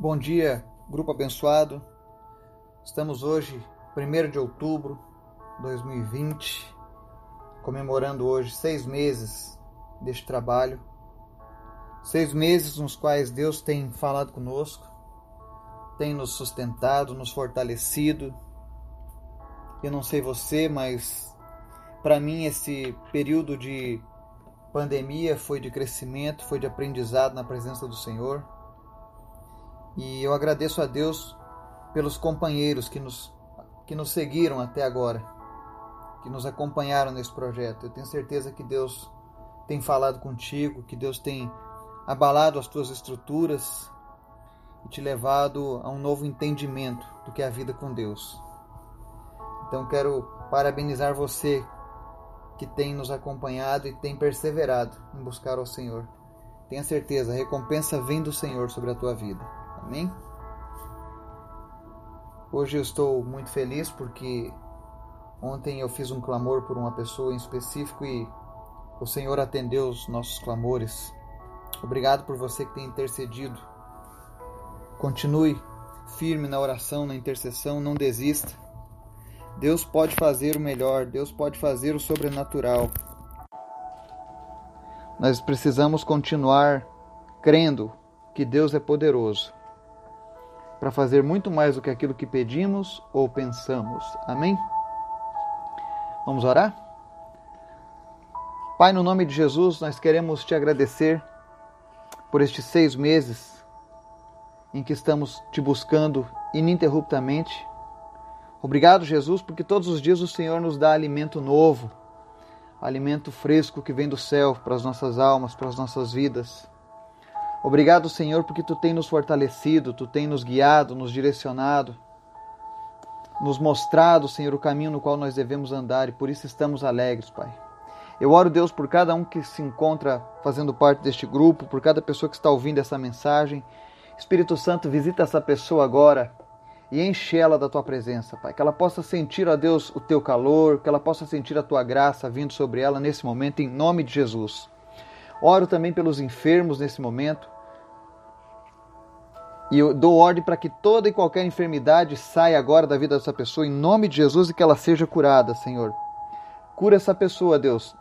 Bom dia, grupo abençoado. Estamos hoje, 1 de outubro de 2020, comemorando hoje seis meses deste trabalho. Seis meses nos quais Deus tem falado conosco, tem nos sustentado, nos fortalecido. Eu não sei você, mas para mim esse período de pandemia foi de crescimento, foi de aprendizado na presença do Senhor e eu agradeço a Deus pelos companheiros que nos, que nos seguiram até agora, que nos acompanharam nesse projeto. Eu tenho certeza que Deus tem falado contigo, que Deus tem abalado as tuas estruturas e te levado a um novo entendimento do que é a vida com Deus. Então quero parabenizar você que tem nos acompanhado e tem perseverado em buscar ao Senhor. Tenha certeza, a recompensa vem do Senhor sobre a tua vida. Amém? Hoje eu estou muito feliz porque ontem eu fiz um clamor por uma pessoa em específico e o Senhor atendeu os nossos clamores. Obrigado por você que tem intercedido. Continue firme na oração, na intercessão, não desista. Deus pode fazer o melhor, Deus pode fazer o sobrenatural. Nós precisamos continuar crendo que Deus é poderoso para fazer muito mais do que aquilo que pedimos ou pensamos. Amém? Vamos orar? Pai, no nome de Jesus, nós queremos te agradecer por estes seis meses em que estamos te buscando ininterruptamente. Obrigado, Jesus, porque todos os dias o Senhor nos dá alimento novo, alimento fresco que vem do céu para as nossas almas, para as nossas vidas. Obrigado, Senhor, porque tu tem nos fortalecido, tu tem nos guiado, nos direcionado, nos mostrado, Senhor, o caminho no qual nós devemos andar e por isso estamos alegres, Pai. Eu oro, Deus, por cada um que se encontra fazendo parte deste grupo, por cada pessoa que está ouvindo essa mensagem. Espírito Santo, visita essa pessoa agora e enche ela da tua presença, Pai. Que ela possa sentir, ó Deus, o teu calor, que ela possa sentir a tua graça vindo sobre ela nesse momento, em nome de Jesus. Oro também pelos enfermos nesse momento. E eu dou ordem para que toda e qualquer enfermidade saia agora da vida dessa pessoa, em nome de Jesus, e que ela seja curada, Senhor. Cura essa pessoa, Deus.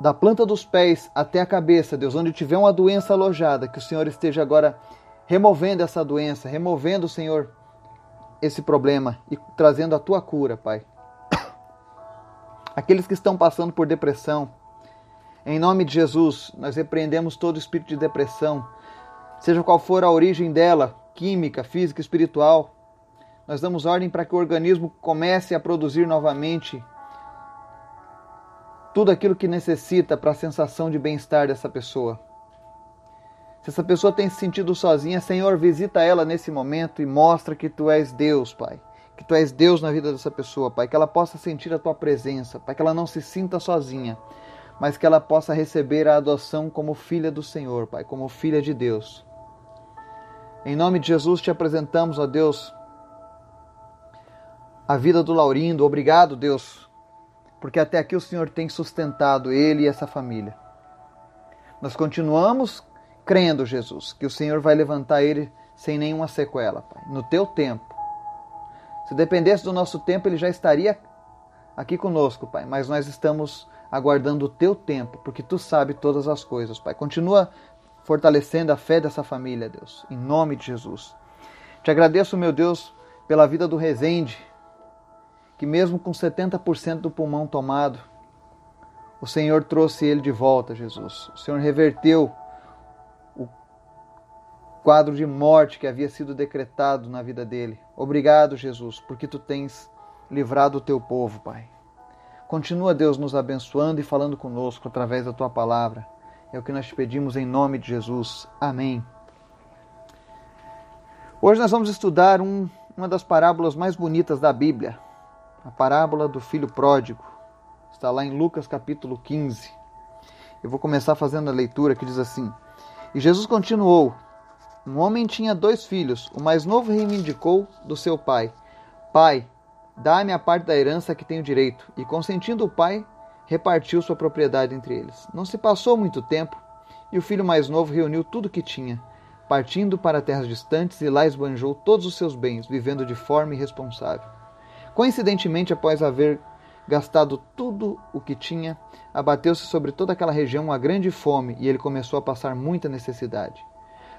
Da planta dos pés até a cabeça, Deus, onde tiver uma doença alojada, que o Senhor esteja agora removendo essa doença, removendo, Senhor, esse problema e trazendo a tua cura, Pai. Aqueles que estão passando por depressão, em nome de Jesus, nós repreendemos todo espírito de depressão, seja qual for a origem dela, química, física, espiritual. Nós damos ordem para que o organismo comece a produzir novamente tudo aquilo que necessita para a sensação de bem-estar dessa pessoa. Se essa pessoa tem se sentido sozinha, Senhor, visita ela nesse momento e mostra que tu és Deus, Pai. Que tu és Deus na vida dessa pessoa, Pai. Que ela possa sentir a tua presença, Pai. Que ela não se sinta sozinha mas que ela possa receber a adoção como filha do Senhor, Pai, como filha de Deus. Em nome de Jesus te apresentamos, ó Deus, a vida do Laurindo. Obrigado, Deus, porque até aqui o Senhor tem sustentado ele e essa família. Nós continuamos crendo, Jesus, que o Senhor vai levantar ele sem nenhuma sequela, Pai, no teu tempo. Se dependesse do nosso tempo, ele já estaria aqui conosco, Pai, mas nós estamos aguardando o teu tempo, porque tu sabe todas as coisas, Pai. Continua fortalecendo a fé dessa família, Deus, em nome de Jesus. Te agradeço, meu Deus, pela vida do Rezende, que mesmo com 70% do pulmão tomado, o Senhor trouxe ele de volta, Jesus. O Senhor reverteu o quadro de morte que havia sido decretado na vida dele. Obrigado, Jesus, porque tu tens livrado o teu povo, Pai. Continua, Deus, nos abençoando e falando conosco através da tua palavra. É o que nós te pedimos em nome de Jesus. Amém. Hoje nós vamos estudar um, uma das parábolas mais bonitas da Bíblia, a parábola do filho pródigo. Está lá em Lucas capítulo 15. Eu vou começar fazendo a leitura que diz assim: E Jesus continuou: Um homem tinha dois filhos. O mais novo reivindicou do seu pai: Pai, Dá-me a parte da herança que tenho direito. E consentindo o pai, repartiu sua propriedade entre eles. Não se passou muito tempo, e o filho mais novo reuniu tudo o que tinha. partindo para terras distantes e lá esbanjou todos os seus bens, vivendo de forma irresponsável. Coincidentemente, após haver gastado tudo o que tinha, abateu-se sobre toda aquela região uma grande fome e ele começou a passar muita necessidade.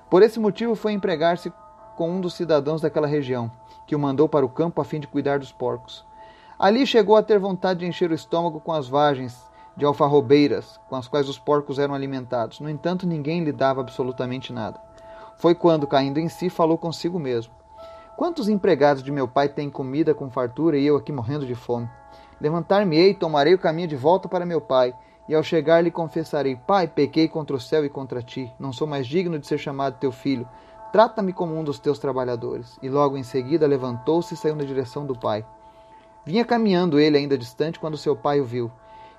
Por esse motivo, foi empregar-se com um dos cidadãos daquela região, que o mandou para o campo a fim de cuidar dos porcos. Ali chegou a ter vontade de encher o estômago com as vagens de alfarrobeiras com as quais os porcos eram alimentados. No entanto, ninguém lhe dava absolutamente nada. Foi quando, caindo em si, falou consigo mesmo: Quantos empregados de meu pai têm comida com fartura e eu aqui morrendo de fome? Levantar-me-ei, tomarei o caminho de volta para meu pai, e ao chegar lhe confessarei: Pai, pequei contra o céu e contra ti, não sou mais digno de ser chamado teu filho. Trata-me como um dos teus trabalhadores. E logo em seguida levantou-se e saiu na direção do pai. Vinha caminhando ele ainda distante quando seu pai o viu.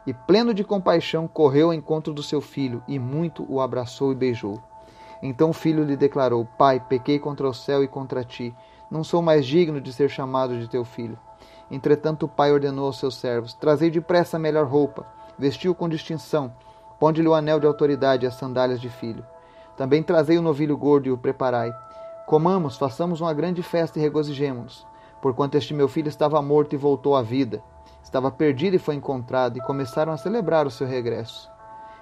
E pleno de compaixão, correu ao encontro do seu filho e muito o abraçou e beijou. Então o filho lhe declarou: Pai, pequei contra o céu e contra ti. Não sou mais digno de ser chamado de teu filho. Entretanto, o pai ordenou aos seus servos: Trazei depressa a melhor roupa, vestiu com distinção, ponde-lhe o anel de autoridade e as sandálias de filho. Também trazei o novilho gordo e o preparai. Comamos, façamos uma grande festa e regozijemo-nos, porquanto este meu filho estava morto e voltou à vida. Estava perdido e foi encontrado, e começaram a celebrar o seu regresso.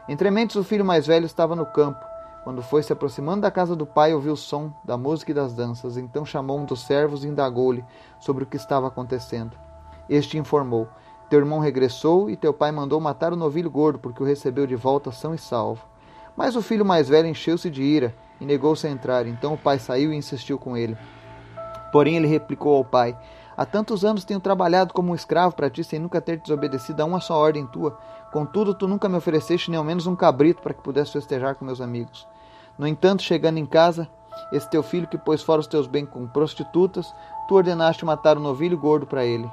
Entre mentes, o filho mais velho estava no campo. Quando foi se aproximando da casa do pai, ouviu o som da música e das danças. Então chamou um dos servos e indagou-lhe sobre o que estava acontecendo. Este informou: Teu irmão regressou e teu pai mandou matar o novilho gordo, porque o recebeu de volta são e salvo. Mas o filho mais velho encheu-se de ira e negou-se a entrar. Então o pai saiu e insistiu com ele. Porém ele replicou ao pai: Há tantos anos tenho trabalhado como um escravo para ti, sem nunca ter desobedecido a uma só ordem tua. Contudo, tu nunca me ofereceste nem ao menos um cabrito para que pudesse festejar com meus amigos. No entanto, chegando em casa, esse teu filho que pôs fora os teus bens com prostitutas, tu ordenaste matar um novilho gordo para ele.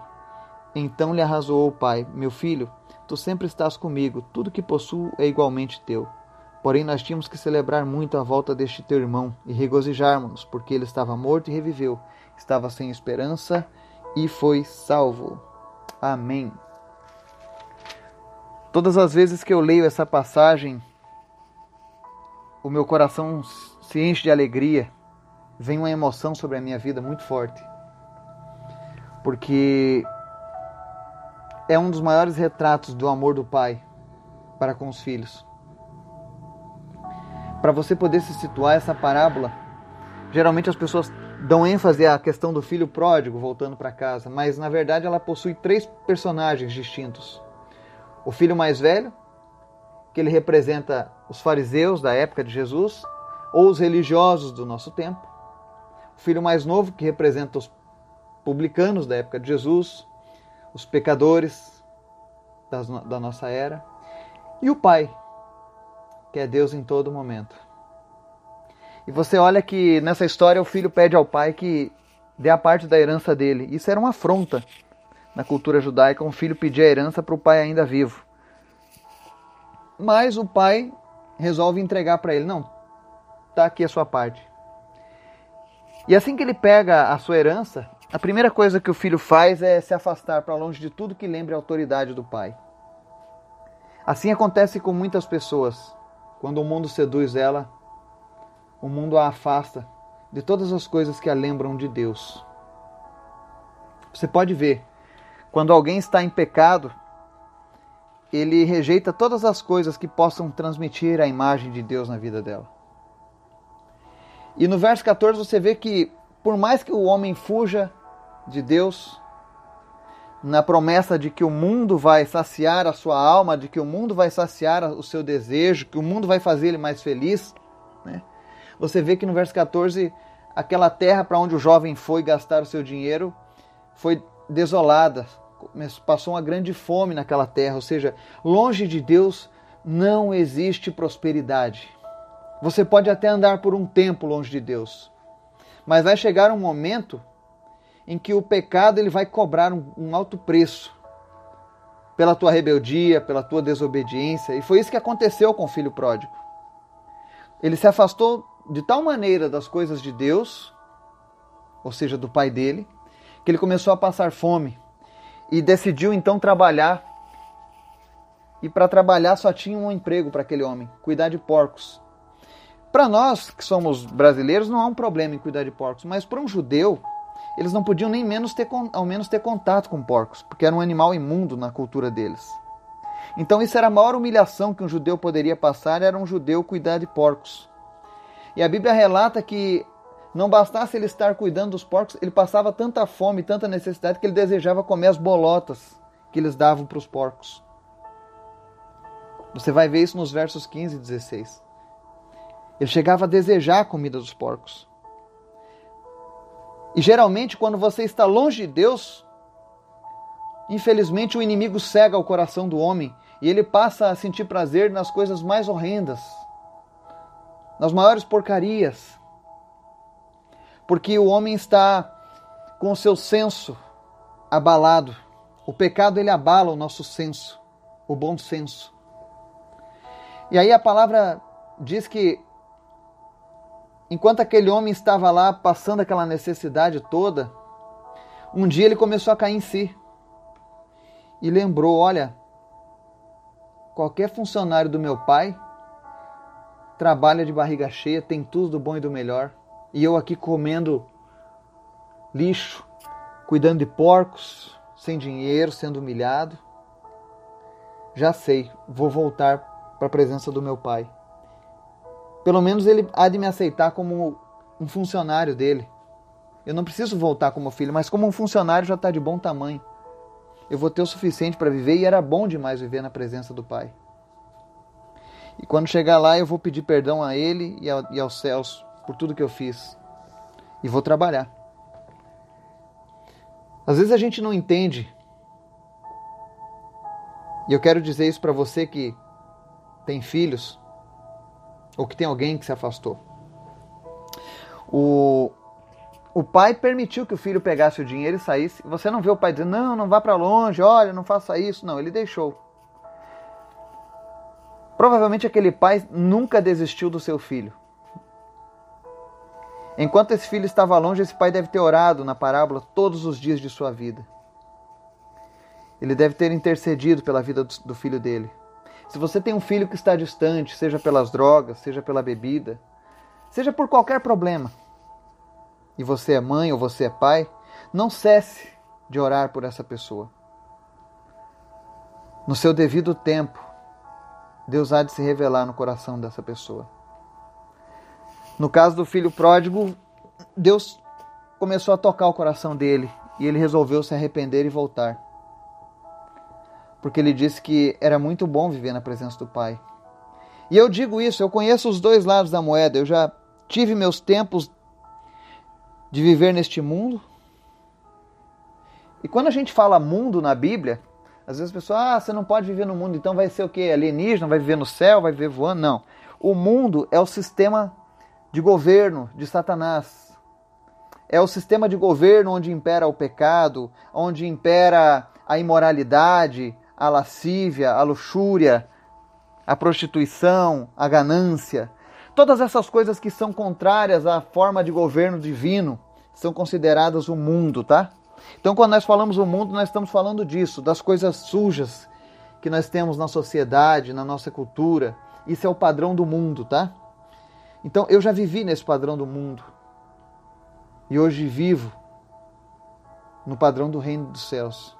Então lhe arrazoou o pai: Meu filho, tu sempre estás comigo, tudo que possuo é igualmente teu. Porém, nós tínhamos que celebrar muito a volta deste teu irmão e regozijarmos-nos, porque ele estava morto e reviveu, estava sem esperança e foi salvo. Amém. Todas as vezes que eu leio essa passagem, o meu coração se enche de alegria, vem uma emoção sobre a minha vida muito forte. Porque é um dos maiores retratos do amor do pai para com os filhos. Para você poder se situar essa parábola, geralmente as pessoas dão ênfase à questão do filho pródigo voltando para casa, mas na verdade ela possui três personagens distintos. O filho mais velho, que ele representa os fariseus da época de Jesus ou os religiosos do nosso tempo. O filho mais novo, que representa os publicanos da época de Jesus, os pecadores da nossa era. E o pai, que é Deus em todo momento. E você olha que nessa história o filho pede ao pai que dê a parte da herança dele. Isso era uma afronta na cultura judaica, um filho pedir a herança para o pai ainda vivo. Mas o pai resolve entregar para ele: não, tá aqui a sua parte. E assim que ele pega a sua herança, a primeira coisa que o filho faz é se afastar para longe de tudo que lembre a autoridade do pai. Assim acontece com muitas pessoas. Quando o mundo seduz ela, o mundo a afasta de todas as coisas que a lembram de Deus. Você pode ver, quando alguém está em pecado, ele rejeita todas as coisas que possam transmitir a imagem de Deus na vida dela. E no verso 14 você vê que, por mais que o homem fuja de Deus, na promessa de que o mundo vai saciar a sua alma, de que o mundo vai saciar o seu desejo, que o mundo vai fazer ele mais feliz, né? você vê que no verso 14, aquela terra para onde o jovem foi gastar o seu dinheiro foi desolada, passou uma grande fome naquela terra, ou seja, longe de Deus não existe prosperidade. Você pode até andar por um tempo longe de Deus, mas vai chegar um momento em que o pecado ele vai cobrar um, um alto preço pela tua rebeldia, pela tua desobediência, e foi isso que aconteceu com o filho pródigo. Ele se afastou de tal maneira das coisas de Deus, ou seja, do pai dele, que ele começou a passar fome e decidiu então trabalhar. E para trabalhar só tinha um emprego para aquele homem: cuidar de porcos. Para nós que somos brasileiros não há um problema em cuidar de porcos, mas para um judeu eles não podiam nem menos ter, ao menos ter contato com porcos, porque era um animal imundo na cultura deles. Então isso era a maior humilhação que um judeu poderia passar, era um judeu cuidar de porcos. E a Bíblia relata que não bastasse ele estar cuidando dos porcos, ele passava tanta fome, tanta necessidade que ele desejava comer as bolotas que eles davam para os porcos. Você vai ver isso nos versos 15 e 16. Ele chegava a desejar a comida dos porcos. E geralmente, quando você está longe de Deus, infelizmente o inimigo cega o coração do homem e ele passa a sentir prazer nas coisas mais horrendas, nas maiores porcarias. Porque o homem está com o seu senso abalado. O pecado ele abala o nosso senso, o bom senso. E aí a palavra diz que enquanto aquele homem estava lá passando aquela necessidade toda, um dia ele começou a cair em si e lembrou: olha, qualquer funcionário do meu pai trabalha de barriga cheia, tem tudo do bom e do melhor, e eu aqui comendo lixo, cuidando de porcos, sem dinheiro, sendo humilhado. Já sei, vou voltar para a presença do meu pai. Pelo menos ele há de me aceitar como um funcionário dele. Eu não preciso voltar como filho, mas como um funcionário já está de bom tamanho. Eu vou ter o suficiente para viver e era bom demais viver na presença do Pai. E quando chegar lá, eu vou pedir perdão a Ele e, e aos céus por tudo que eu fiz. E vou trabalhar. Às vezes a gente não entende. E eu quero dizer isso para você que tem filhos ou que tem alguém que se afastou. O, o pai permitiu que o filho pegasse o dinheiro e saísse. Você não vê o pai dizendo: não, não vá para longe, olha, não faça isso. Não, ele deixou. Provavelmente aquele pai nunca desistiu do seu filho. Enquanto esse filho estava longe, esse pai deve ter orado na parábola todos os dias de sua vida. Ele deve ter intercedido pela vida do filho dele. Se você tem um filho que está distante, seja pelas drogas, seja pela bebida, seja por qualquer problema, e você é mãe ou você é pai, não cesse de orar por essa pessoa. No seu devido tempo, Deus há de se revelar no coração dessa pessoa. No caso do filho pródigo, Deus começou a tocar o coração dele e ele resolveu se arrepender e voltar porque ele disse que era muito bom viver na presença do Pai. E eu digo isso, eu conheço os dois lados da moeda, eu já tive meus tempos de viver neste mundo. E quando a gente fala mundo na Bíblia, às vezes as pessoas, ah, você não pode viver no mundo, então vai ser o quê? Alienígena, vai viver no céu, vai viver voando? Não. O mundo é o sistema de governo de Satanás. É o sistema de governo onde impera o pecado, onde impera a imoralidade, a lascívia, a luxúria, a prostituição, a ganância. Todas essas coisas que são contrárias à forma de governo divino são consideradas o mundo, tá? Então, quando nós falamos o mundo, nós estamos falando disso, das coisas sujas que nós temos na sociedade, na nossa cultura. Isso é o padrão do mundo, tá? Então, eu já vivi nesse padrão do mundo. E hoje vivo no padrão do reino dos céus.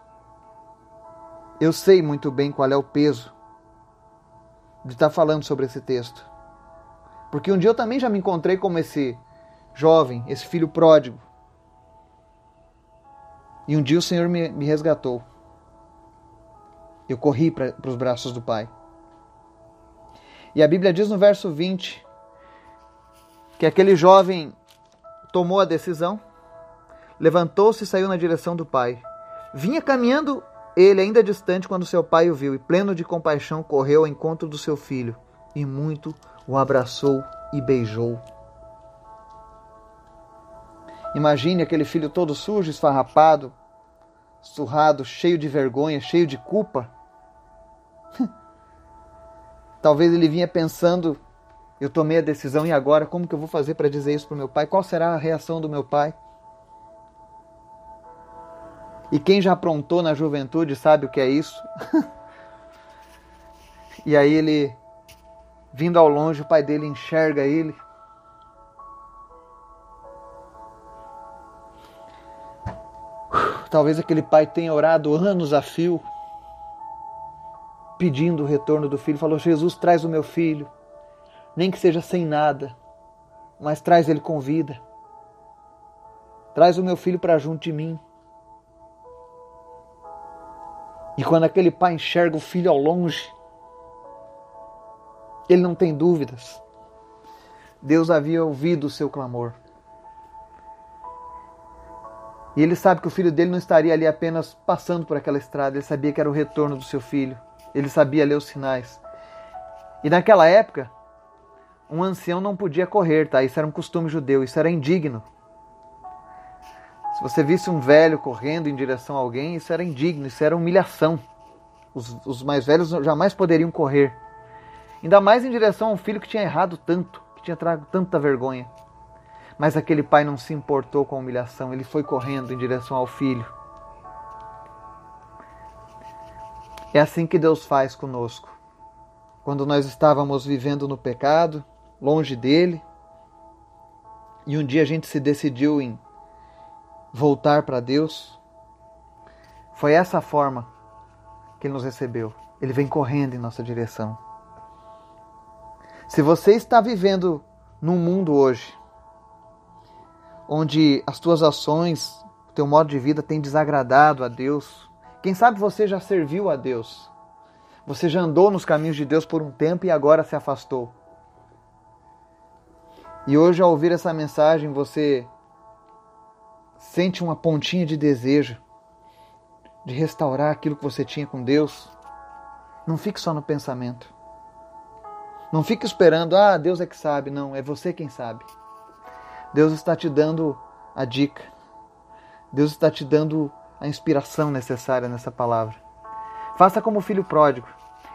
Eu sei muito bem qual é o peso de estar falando sobre esse texto. Porque um dia eu também já me encontrei como esse jovem, esse filho pródigo. E um dia o Senhor me, me resgatou. Eu corri para os braços do Pai. E a Bíblia diz no verso 20 que aquele jovem tomou a decisão, levantou-se e saiu na direção do Pai. Vinha caminhando ele, ainda distante, quando seu pai o viu, e pleno de compaixão, correu ao encontro do seu filho, e muito o abraçou e beijou. Imagine aquele filho todo sujo, esfarrapado, surrado, cheio de vergonha, cheio de culpa. Talvez ele vinha pensando: eu tomei a decisão e agora como que eu vou fazer para dizer isso para meu pai? Qual será a reação do meu pai? E quem já aprontou na juventude sabe o que é isso. e aí ele, vindo ao longe, o pai dele enxerga ele. Talvez aquele pai tenha orado anos a fio, pedindo o retorno do filho. Falou: Jesus, traz o meu filho, nem que seja sem nada, mas traz ele com vida. Traz o meu filho para junto de mim. E quando aquele pai enxerga o filho ao longe, ele não tem dúvidas. Deus havia ouvido o seu clamor. E ele sabe que o filho dele não estaria ali apenas passando por aquela estrada, ele sabia que era o retorno do seu filho. Ele sabia ler os sinais. E naquela época, um ancião não podia correr, tá? Isso era um costume judeu, isso era indigno. Se você visse um velho correndo em direção a alguém, isso era indigno, isso era humilhação. Os, os mais velhos jamais poderiam correr. Ainda mais em direção a um filho que tinha errado tanto, que tinha trago tanta vergonha. Mas aquele pai não se importou com a humilhação, ele foi correndo em direção ao filho. É assim que Deus faz conosco. Quando nós estávamos vivendo no pecado, longe dele, e um dia a gente se decidiu em voltar para Deus, foi essa forma que ele nos recebeu. Ele vem correndo em nossa direção. Se você está vivendo num mundo hoje onde as tuas ações, o teu modo de vida tem desagradado a Deus. Quem sabe você já serviu a Deus. Você já andou nos caminhos de Deus por um tempo e agora se afastou. E hoje, ao ouvir essa mensagem, você sente uma pontinha de desejo de restaurar aquilo que você tinha com Deus. Não fique só no pensamento. Não fique esperando, ah, Deus é que sabe. Não, é você quem sabe. Deus está te dando a dica. Deus está te dando a inspiração necessária nessa palavra. Faça como o filho pródigo.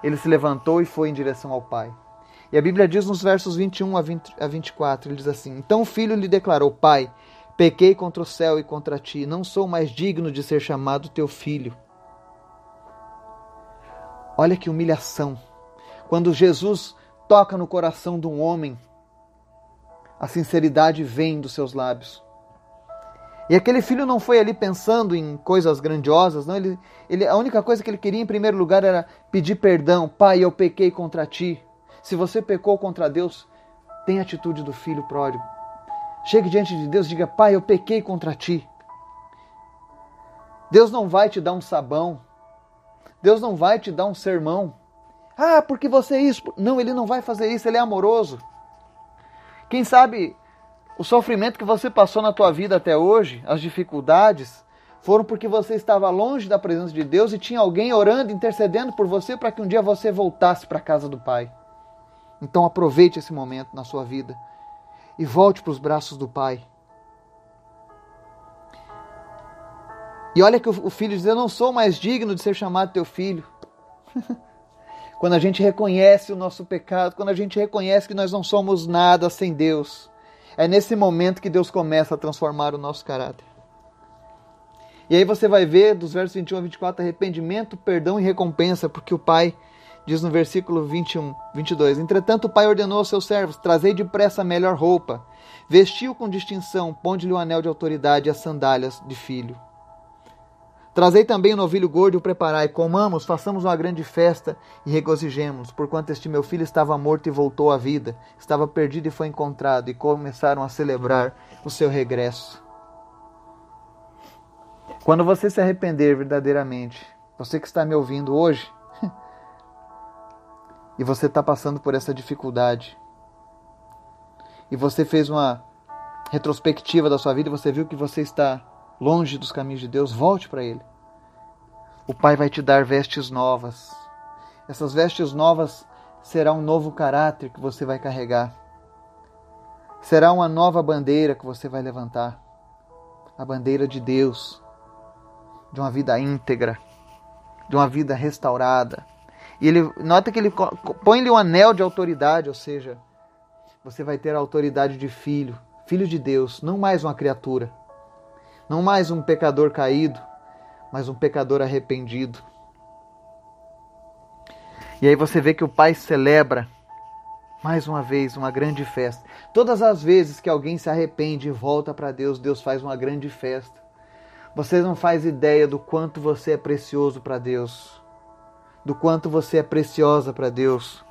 Ele se levantou e foi em direção ao pai. E a Bíblia diz nos versos 21 a, 20, a 24, ele diz assim: Então o filho lhe declarou: Pai, pequei contra o céu e contra ti, não sou mais digno de ser chamado teu filho. Olha que humilhação. Quando Jesus toca no coração de um homem a sinceridade vem dos seus lábios. E aquele filho não foi ali pensando em coisas grandiosas, não. Ele, ele, a única coisa que ele queria em primeiro lugar era pedir perdão. Pai, eu pequei contra ti. Se você pecou contra Deus, tenha a atitude do filho pródigo. Chegue diante de Deus e diga: Pai, eu pequei contra ti. Deus não vai te dar um sabão. Deus não vai te dar um sermão. Ah, porque você é isso. Não, ele não vai fazer isso, ele é amoroso. Quem sabe o sofrimento que você passou na tua vida até hoje, as dificuldades, foram porque você estava longe da presença de Deus e tinha alguém orando, intercedendo por você para que um dia você voltasse para a casa do Pai. Então aproveite esse momento na sua vida e volte para os braços do Pai. E olha que o filho diz: Eu não sou mais digno de ser chamado teu filho. Quando a gente reconhece o nosso pecado, quando a gente reconhece que nós não somos nada sem Deus, é nesse momento que Deus começa a transformar o nosso caráter. E aí você vai ver dos versos 21 a 24 arrependimento, perdão e recompensa, porque o Pai diz no versículo 21, 22: Entretanto, o Pai ordenou aos seus servos: Trazei depressa a melhor roupa, vestiu com distinção, ponde-lhe o anel de autoridade e as sandálias de filho. Trazei também o novilho gordo e o preparai, comamos, façamos uma grande festa e regozijemos, porquanto este meu filho estava morto e voltou à vida, estava perdido e foi encontrado, e começaram a celebrar o seu regresso. Quando você se arrepender verdadeiramente, você que está me ouvindo hoje, e você está passando por essa dificuldade, e você fez uma retrospectiva da sua vida e você viu que você está longe dos caminhos de Deus, volte para Ele. O Pai vai te dar vestes novas. Essas vestes novas será um novo caráter que você vai carregar. Será uma nova bandeira que você vai levantar. A bandeira de Deus, de uma vida íntegra, de uma vida restaurada. E ele nota que ele põe-lhe um anel de autoridade, ou seja, você vai ter a autoridade de filho, filho de Deus, não mais uma criatura não mais um pecador caído, mas um pecador arrependido. E aí você vê que o Pai celebra mais uma vez uma grande festa. Todas as vezes que alguém se arrepende e volta para Deus, Deus faz uma grande festa. Você não faz ideia do quanto você é precioso para Deus, do quanto você é preciosa para Deus.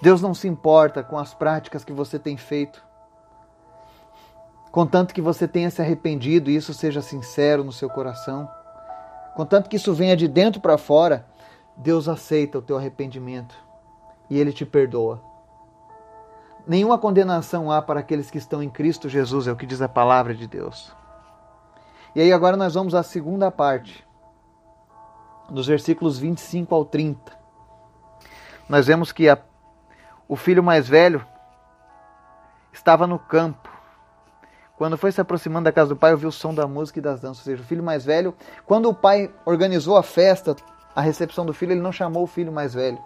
Deus não se importa com as práticas que você tem feito. Contanto que você tenha se arrependido e isso seja sincero no seu coração. Contanto que isso venha de dentro para fora, Deus aceita o teu arrependimento e ele te perdoa. Nenhuma condenação há para aqueles que estão em Cristo Jesus, é o que diz a palavra de Deus. E aí agora nós vamos à segunda parte, dos versículos 25 ao 30. Nós vemos que a o filho mais velho estava no campo. Quando foi se aproximando da casa do pai, ouviu o som da música e das danças. Ou seja, o filho mais velho, quando o pai organizou a festa, a recepção do filho, ele não chamou o filho mais velho.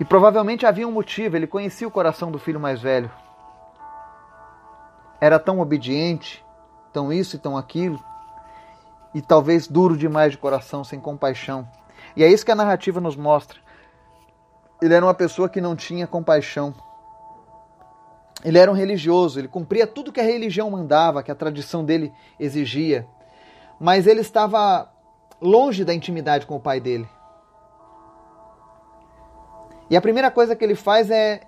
E provavelmente havia um motivo, ele conhecia o coração do filho mais velho. Era tão obediente, tão isso e tão aquilo, e talvez duro demais de coração, sem compaixão. E é isso que a narrativa nos mostra ele era uma pessoa que não tinha compaixão. Ele era um religioso, ele cumpria tudo que a religião mandava, que a tradição dele exigia. Mas ele estava longe da intimidade com o pai dele. E a primeira coisa que ele faz é,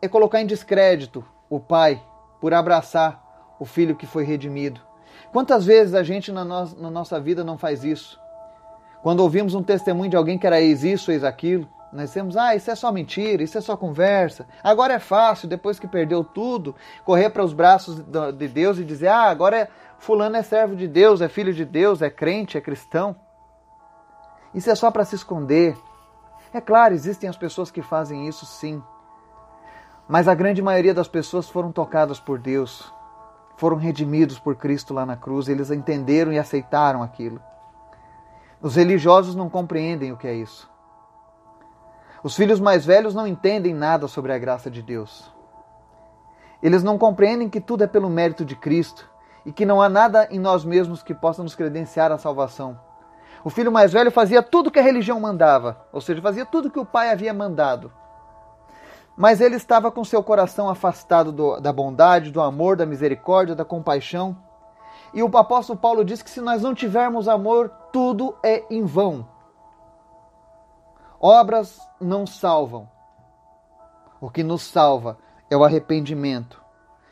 é colocar em descrédito o pai por abraçar o filho que foi redimido. Quantas vezes a gente na, no, na nossa vida não faz isso? Quando ouvimos um testemunho de alguém que era ex isso, ex aquilo, nós temos, ah, isso é só mentira, isso é só conversa. Agora é fácil, depois que perdeu tudo, correr para os braços de Deus e dizer, ah, agora é, fulano é servo de Deus, é filho de Deus, é crente, é cristão. Isso é só para se esconder. É claro, existem as pessoas que fazem isso sim. Mas a grande maioria das pessoas foram tocadas por Deus, foram redimidos por Cristo lá na cruz, eles entenderam e aceitaram aquilo. Os religiosos não compreendem o que é isso. Os filhos mais velhos não entendem nada sobre a graça de Deus. Eles não compreendem que tudo é pelo mérito de Cristo e que não há nada em nós mesmos que possa nos credenciar a salvação. O filho mais velho fazia tudo que a religião mandava, ou seja, fazia tudo que o pai havia mandado. Mas ele estava com seu coração afastado do, da bondade, do amor, da misericórdia, da compaixão. E o apóstolo Paulo diz que se nós não tivermos amor, tudo é em vão. Obras não salvam. O que nos salva é o arrependimento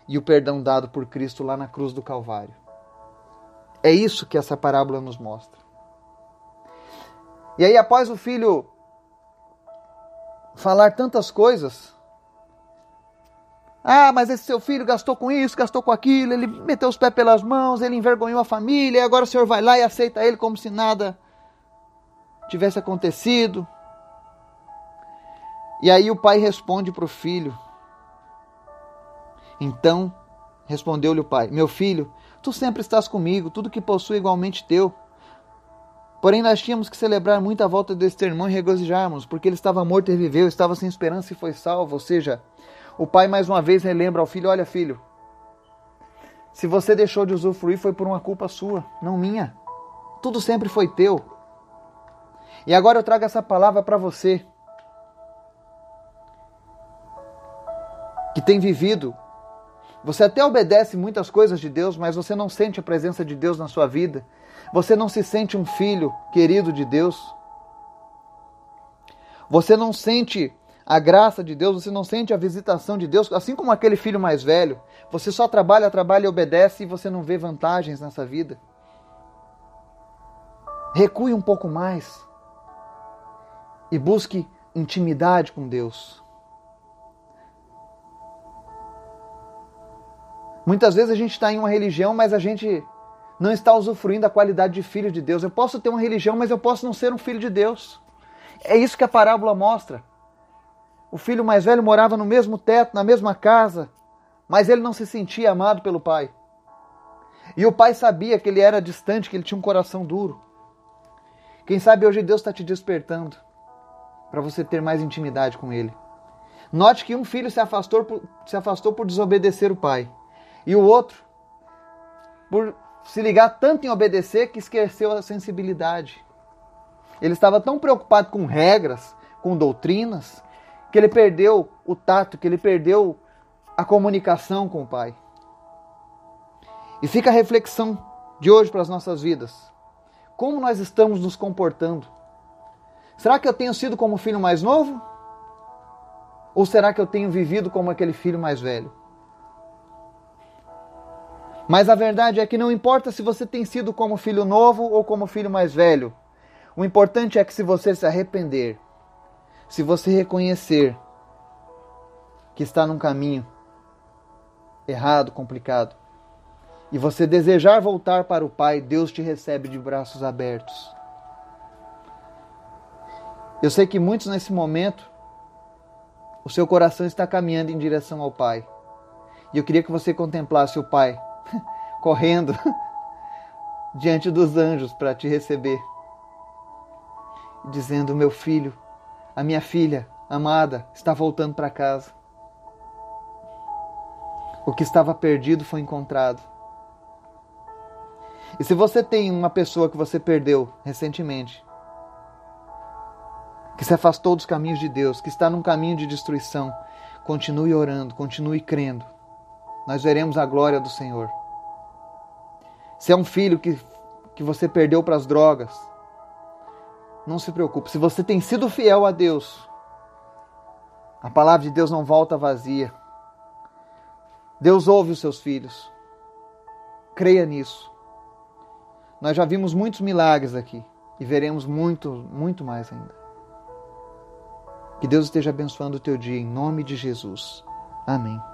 e o perdão dado por Cristo lá na cruz do Calvário. É isso que essa parábola nos mostra. E aí, após o filho falar tantas coisas, ah, mas esse seu filho gastou com isso, gastou com aquilo, ele meteu os pés pelas mãos, ele envergonhou a família, e agora o senhor vai lá e aceita ele como se nada tivesse acontecido. E aí o pai responde para o filho. Então respondeu-lhe o pai: Meu filho, tu sempre estás comigo, tudo que possuo é igualmente teu. Porém, nós tínhamos que celebrar muito a volta desse teu irmão e regozijarmos, porque ele estava morto e reviveu, estava sem esperança e foi salvo. Ou seja, o pai mais uma vez relembra ao filho: Olha, filho, se você deixou de usufruir foi por uma culpa sua, não minha. Tudo sempre foi teu. E agora eu trago essa palavra para você que tem vivido. Você até obedece muitas coisas de Deus, mas você não sente a presença de Deus na sua vida. Você não se sente um filho querido de Deus. Você não sente a graça de Deus, você não sente a visitação de Deus, assim como aquele filho mais velho. Você só trabalha, trabalha e obedece e você não vê vantagens nessa vida. Recue um pouco mais e busque intimidade com Deus. Muitas vezes a gente está em uma religião, mas a gente não está usufruindo da qualidade de filho de Deus. Eu posso ter uma religião, mas eu posso não ser um filho de Deus. É isso que a parábola mostra. O filho mais velho morava no mesmo teto, na mesma casa, mas ele não se sentia amado pelo pai. E o pai sabia que ele era distante, que ele tinha um coração duro. Quem sabe hoje Deus está te despertando para você ter mais intimidade com ele. Note que um filho se afastou por, se afastou por desobedecer o pai. E o outro, por se ligar tanto em obedecer que esqueceu a sensibilidade. Ele estava tão preocupado com regras, com doutrinas, que ele perdeu o tato, que ele perdeu a comunicação com o pai. E fica a reflexão de hoje para as nossas vidas. Como nós estamos nos comportando? Será que eu tenho sido como o filho mais novo? Ou será que eu tenho vivido como aquele filho mais velho? Mas a verdade é que não importa se você tem sido como filho novo ou como filho mais velho. O importante é que se você se arrepender, se você reconhecer que está num caminho errado, complicado, e você desejar voltar para o Pai, Deus te recebe de braços abertos. Eu sei que muitos nesse momento, o seu coração está caminhando em direção ao Pai. E eu queria que você contemplasse o Pai correndo diante dos anjos para te receber, dizendo: Meu filho, a minha filha amada está voltando para casa. O que estava perdido foi encontrado. E se você tem uma pessoa que você perdeu recentemente, que se afastou dos caminhos de Deus, que está num caminho de destruição, continue orando, continue crendo. Nós veremos a glória do Senhor. Se é um filho que, que você perdeu para as drogas, não se preocupe. Se você tem sido fiel a Deus, a palavra de Deus não volta vazia. Deus ouve os seus filhos. Creia nisso. Nós já vimos muitos milagres aqui e veremos muito, muito mais ainda. Que Deus esteja abençoando o teu dia em nome de Jesus. Amém.